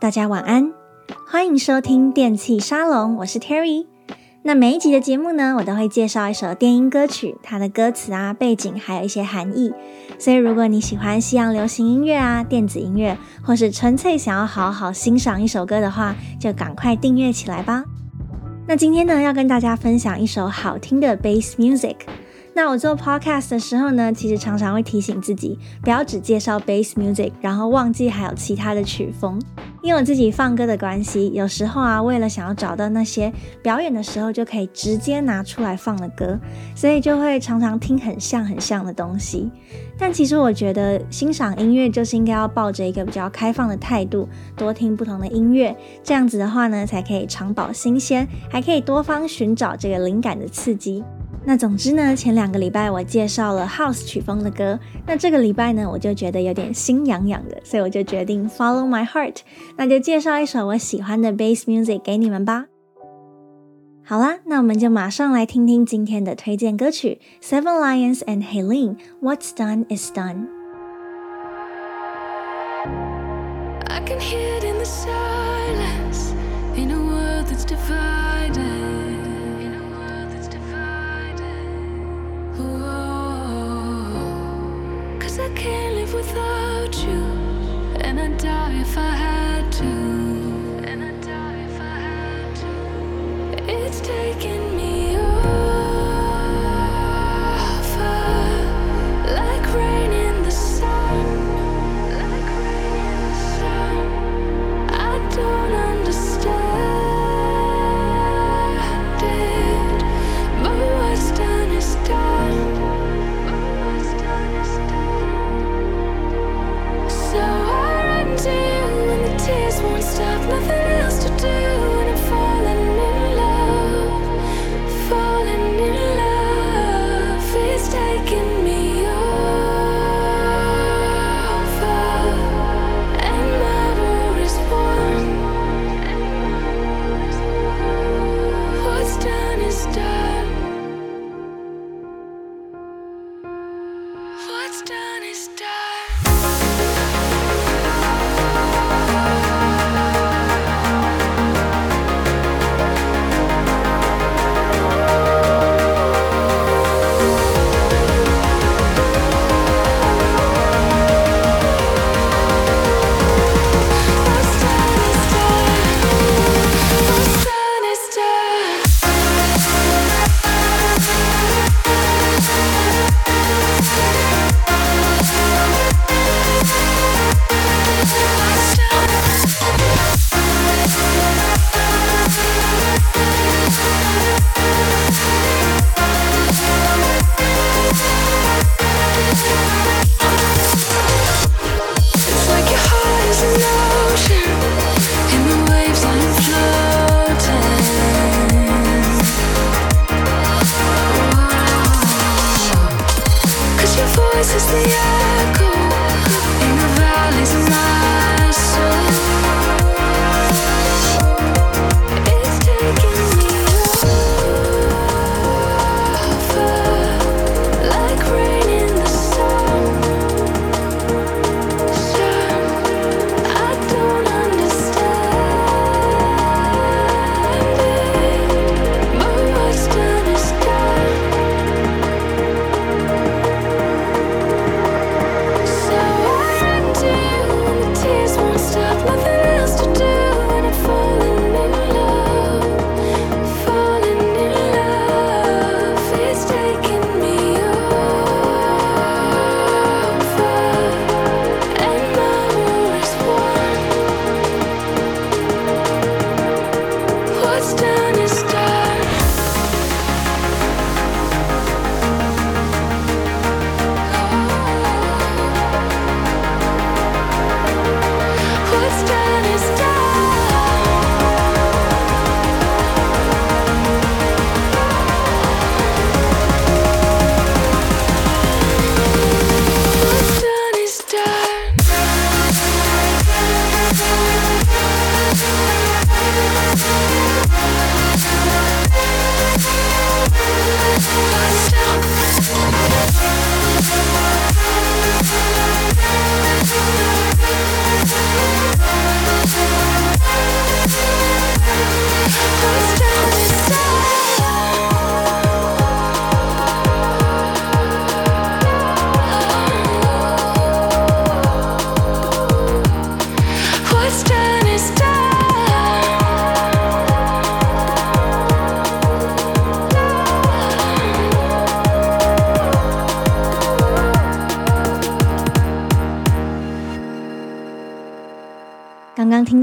大家晚安，欢迎收听电器沙龙，我是 Terry。那每一集的节目呢，我都会介绍一首电音歌曲，它的歌词啊、背景，还有一些含义。所以如果你喜欢西洋流行音乐啊、电子音乐，或是纯粹想要好好欣赏一首歌的话，就赶快订阅起来吧。那今天呢，要跟大家分享一首好听的 Bass Music。那我做 podcast 的时候呢，其实常常会提醒自己，不要只介绍 bass music，然后忘记还有其他的曲风。因为我自己放歌的关系，有时候啊，为了想要找到那些表演的时候就可以直接拿出来放的歌，所以就会常常听很像很像的东西。但其实我觉得欣赏音乐就是应该要抱着一个比较开放的态度，多听不同的音乐，这样子的话呢，才可以常保新鲜，还可以多方寻找这个灵感的刺激。那总之呢，前两个礼拜我介绍了 House 曲风的歌，那这个礼拜呢，我就觉得有点心痒痒的，所以我就决定 Follow My Heart，那就介绍一首我喜欢的 Bass Music 给你们吧。好啦，那我们就马上来听听今天的推荐歌曲 Seven Lions and Helene What's Done Is Done。I can hear it in the sun.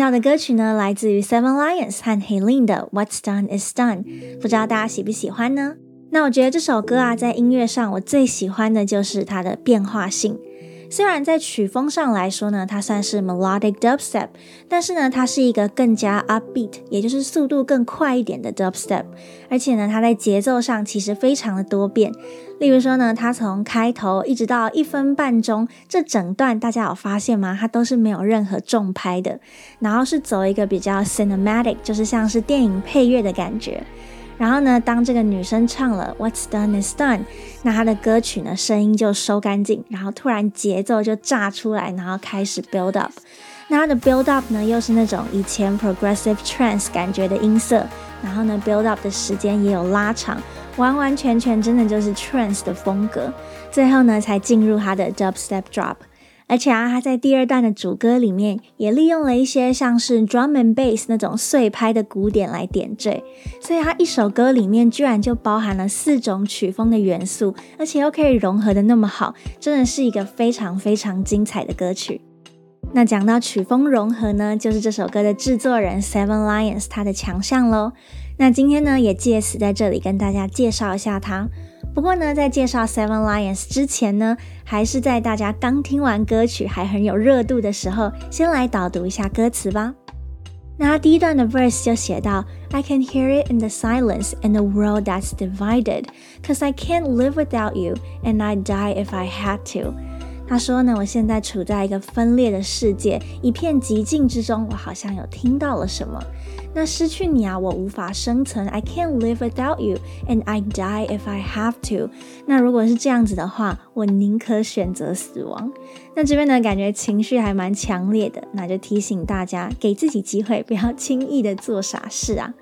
到的歌曲呢，来自于 Seven Lions 和 Helene 的 What's Done Is Done，不知道大家喜不喜欢呢？那我觉得这首歌啊，在音乐上我最喜欢的就是它的变化性。虽然在曲风上来说呢，它算是 melodic dubstep，但是呢，它是一个更加 upbeat，也就是速度更快一点的 dubstep。而且呢，它在节奏上其实非常的多变。例如说呢，它从开头一直到一分半钟，这整段大家有发现吗？它都是没有任何重拍的，然后是走一个比较 cinematic，就是像是电影配乐的感觉。然后呢，当这个女生唱了 What's done is done，那她的歌曲呢，声音就收干净，然后突然节奏就炸出来，然后开始 build up。那她的 build up 呢，又是那种以前 progressive trance 感觉的音色，然后呢，build up 的时间也有拉长，完完全全真的就是 trance 的风格。最后呢，才进入她的 dubstep drop。而且啊，他在第二段的主歌里面也利用了一些像是 drum and bass 那种碎拍的鼓点来点缀，所以他一首歌里面居然就包含了四种曲风的元素，而且又可以融合得那么好，真的是一个非常非常精彩的歌曲。那讲到曲风融合呢，就是这首歌的制作人 Seven Lions 他的强项喽。那今天呢，也借此在这里跟大家介绍一下他。不过呢，在介绍 Seven Lions 之前呢，还是在大家刚听完歌曲还很有热度的时候，先来导读一下歌词吧。那第一段的 verse 就写到：I can hear it in the silence in the world that's divided, cause I can't live without you, and I'd die if I had to。他说呢，我现在处在一个分裂的世界，一片寂静之中，我好像有听到了什么。那失去你啊，我无法生存。I can't live without you, and I die if I have to。那如果是这样子的话，我宁可选择死亡。那这边呢，感觉情绪还蛮强烈的，那就提醒大家，给自己机会，不要轻易的做傻事啊。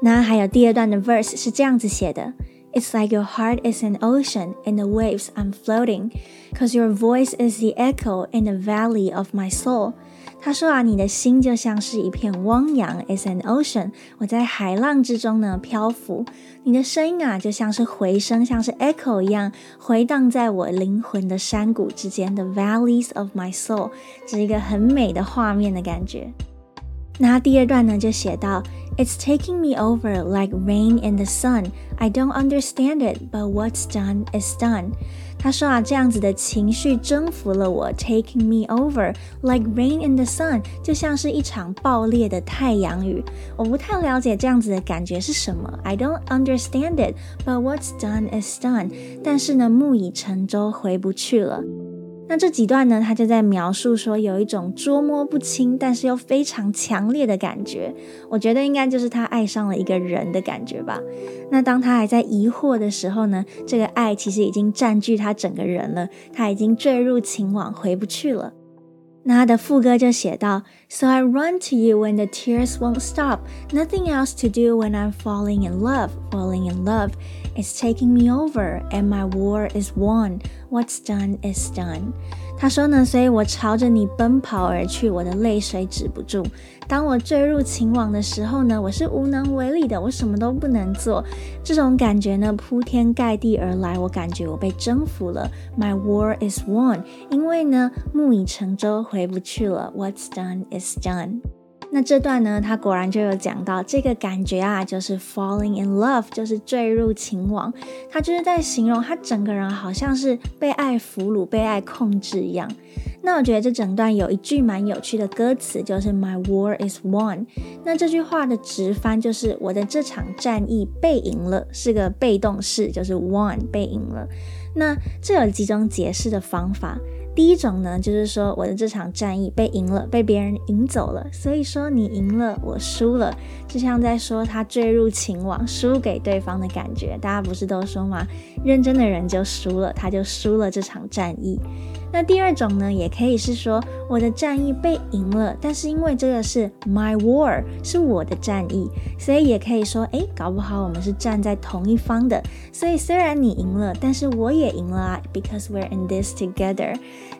那还有第二段的 verse 是这样子写的 ：It's like your heart is an ocean, in the waves I'm floating, cause your voice is the echo in the valley of my soul。他说啊，你的心就像是一片汪洋，is an ocean。我在海浪之中呢漂浮，你的声音啊就像是回声，像是 echo 一样回荡在我灵魂的山谷之间的 valleys of my soul，这是一个很美的画面的感觉。那第二段呢就写到 ，It's taking me over like rain in the sun。I don't understand it, but what's done is done。他说啊，这样子的情绪征服了我，taking me over like rain in the sun，就像是一场爆裂的太阳雨。我不太了解这样子的感觉是什么，I don't understand it, but what's done is done。但是呢，木已成舟，回不去了。 那这几段呢，他就在描述说，有一种捉摸不清，但是又非常强烈的感觉。我觉得应该就是他爱上了一个人的感觉吧。那当他还在疑惑的时候呢，这个爱其实已经占据他整个人了，他已经坠入情网，回不去了。那他的副歌就写到：So I run to you when the tears won't stop. Nothing else to do when I'm falling in love, falling in love. It's taking me over, and my war is won. What's done is done. 他说呢，所以我朝着你奔跑而去，我的泪水止不住。当我坠入情网的时候呢，我是无能为力的，我什么都不能做。这种感觉呢，铺天盖地而来，我感觉我被征服了。My war is won，因为呢，木已成舟，回不去了。What's done is done。那这段呢，他果然就有讲到这个感觉啊，就是 falling in love，就是坠入情网。他就是在形容他整个人好像是被爱俘虏、被爱控制一样。那我觉得这整段有一句蛮有趣的歌词，就是 My war is won。那这句话的直翻就是我的这场战役被赢了，是个被动式，就是 won 被赢了。那这有几种解释的方法。第一种呢，就是说我的这场战役被赢了，被别人赢走了，所以说你赢了，我输了，就像在说他坠入情网，输给对方的感觉。大家不是都说吗？认真的人就输了，他就输了这场战役。那第二种呢，也可以是说我的战役被赢了，但是因为这个是 my war，是我的战役，所以也可以说，诶，搞不好我们是站在同一方的。所以虽然你赢了，但是我也赢了啊，because we're in this together。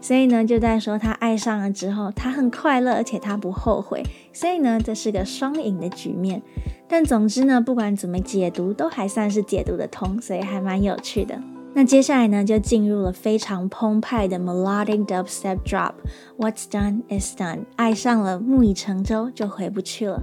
所以呢，就在说他爱上了之后，他很快乐，而且他不后悔。所以呢，这是个双赢的局面。但总之呢，不管怎么解读，都还算是解读得通，所以还蛮有趣的。那接下来呢，就进入了非常澎湃的 melodic dubstep drop。What's done is done，爱上了木已成舟就回不去了。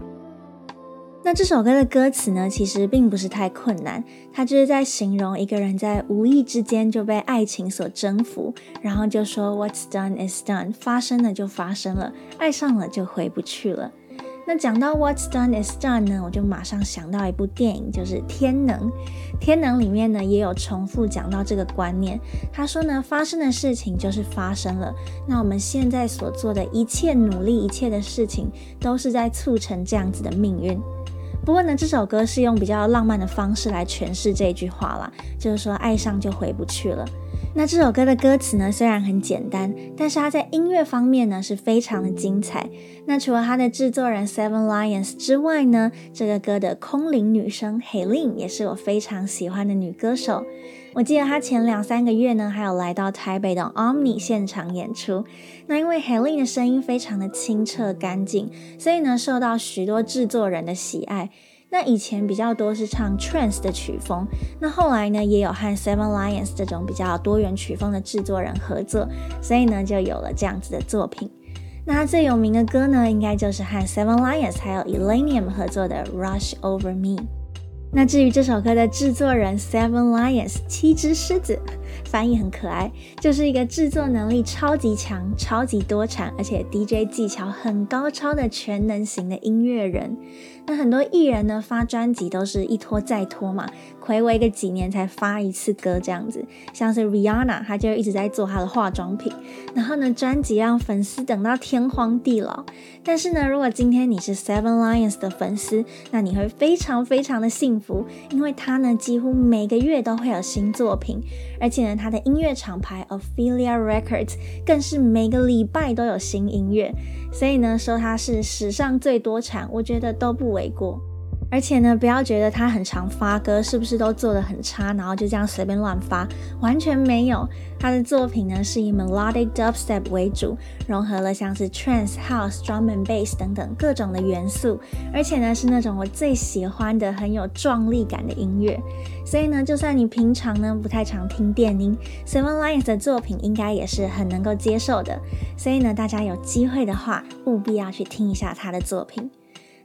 那这首歌的歌词呢，其实并不是太困难，它就是在形容一个人在无意之间就被爱情所征服，然后就说 What's done is done，发生了就发生了，爱上了就回不去了。那讲到 What's done is done 呢，我就马上想到一部电影，就是《天能》。《天能》里面呢也有重复讲到这个观念。他说呢，发生的事情就是发生了。那我们现在所做的一切努力，一切的事情，都是在促成这样子的命运。不过呢，这首歌是用比较浪漫的方式来诠释这句话啦，就是说爱上就回不去了。那这首歌的歌词呢，虽然很简单，但是它在音乐方面呢是非常的精彩。那除了它的制作人 Seven Lions 之外呢，这个歌的空灵女声 Helen 也是我非常喜欢的女歌手。我记得他前两三个月呢，还有来到台北的 Omni 现场演出。那因为 Helen 的声音非常的清澈干净，所以呢受到许多制作人的喜爱。那以前比较多是唱 trance 的曲风，那后来呢也有和 Seven Lions 这种比较多元曲风的制作人合作，所以呢就有了这样子的作品。那他最有名的歌呢，应该就是和 Seven Lions 还有 Illenium 合作的 Rush Over Me。那至于这首歌的制作人 Seven Lions 七只狮子。翻译很可爱，就是一个制作能力超级强、超级多产，而且 DJ 技巧很高超的全能型的音乐人。那很多艺人呢发专辑都是一拖再拖嘛，睽违个几年才发一次歌这样子。像是 Rihanna，她就一直在做她的化妆品，然后呢专辑让粉丝等到天荒地老。但是呢，如果今天你是 Seven Lions 的粉丝，那你会非常非常的幸福，因为他呢几乎每个月都会有新作品，而且呢。他的音乐厂牌 Ophelia Records 更是每个礼拜都有新音乐，所以呢，说他是史上最多产，我觉得都不为过。而且呢，不要觉得他很常发歌，是不是都做的很差，然后就这样随便乱发？完全没有，他的作品呢是以 melodic dubstep 为主，融合了像是 trance、house、drum and bass 等等各种的元素，而且呢是那种我最喜欢的很有壮丽感的音乐。所以呢，就算你平常呢不太常听电音，Seven Lions 的作品应该也是很能够接受的。所以呢，大家有机会的话，务必要去听一下他的作品。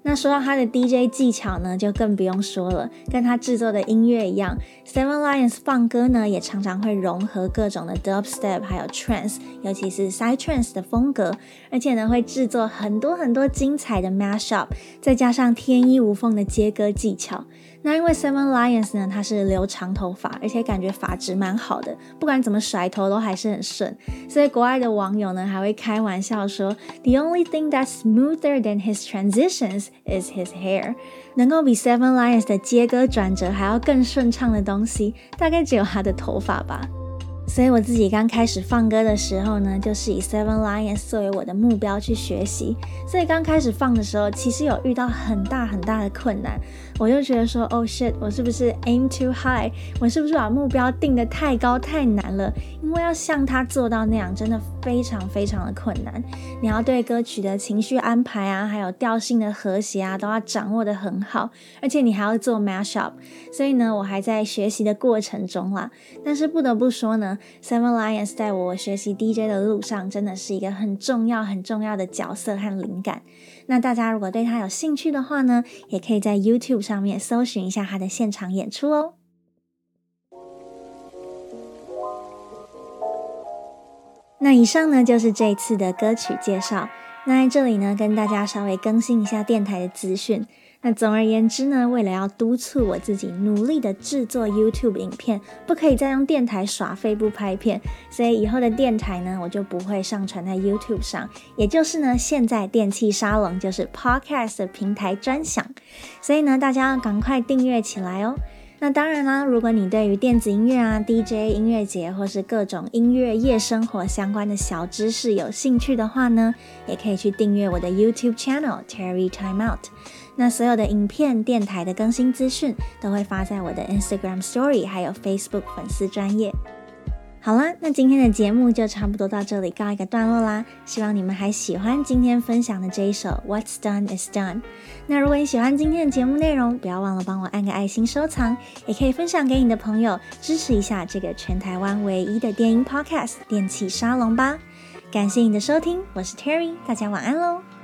那说到他的 DJ 技巧呢，就更不用说了，跟他制作的音乐一样，Seven Lions 放歌呢也常常会融合各种的 Dubstep，还有 Trance，尤其是 Side Trance 的风格，而且呢会制作很多很多精彩的 Mashup，再加上天衣无缝的接歌技巧。那因为 Seven Lions 呢，他是留长头发，而且感觉发质蛮好的，不管怎么甩头都还是很顺，所以国外的网友呢还会开玩笑说，The only thing that's smoother than his transitions is his hair。能够比 Seven Lions 的接歌转折还要更顺畅的东西，大概只有他的头发吧。所以我自己刚开始放歌的时候呢，就是以 Seven Lions 作为我的目标去学习。所以刚开始放的时候，其实有遇到很大很大的困难。我就觉得说，Oh shit，我是不是 aim too high？我是不是把目标定得太高太难了？因为要像他做到那样，真的非常非常的困难。你要对歌曲的情绪安排啊，还有调性的和谐啊，都要掌握得很好。而且你还要做 mashup。所以呢，我还在学习的过程中啦。但是不得不说呢。Seven Lions 在我学习 DJ 的路上，真的是一个很重要、很重要的角色和灵感。那大家如果对他有兴趣的话呢，也可以在 YouTube 上面搜寻一下他的现场演出哦。那以上呢，就是这一次的歌曲介绍。那在这里呢，跟大家稍微更新一下电台的资讯。那总而言之呢，为了要督促我自己努力的制作 YouTube 影片，不可以再用电台耍废不拍片，所以以后的电台呢，我就不会上传在 YouTube 上。也就是呢，现在电器沙龙就是 Podcast 平台专享，所以呢，大家要赶快订阅起来哦。那当然啦，如果你对于电子音乐啊、DJ 音乐节或是各种音乐夜生活相关的小知识有兴趣的话呢，也可以去订阅我的 YouTube channel Terry Time Out。那所有的影片、电台的更新资讯都会发在我的 Instagram Story，还有 Facebook 粉丝专页。好啦，那今天的节目就差不多到这里告一个段落啦。希望你们还喜欢今天分享的这一首《What's Done Is Done》。那如果你喜欢今天的节目内容，不要忘了帮我按个爱心收藏，也可以分享给你的朋友，支持一下这个全台湾唯一的电音 Podcast《电器沙龙》吧。感谢你的收听，我是 Terry，大家晚安喽。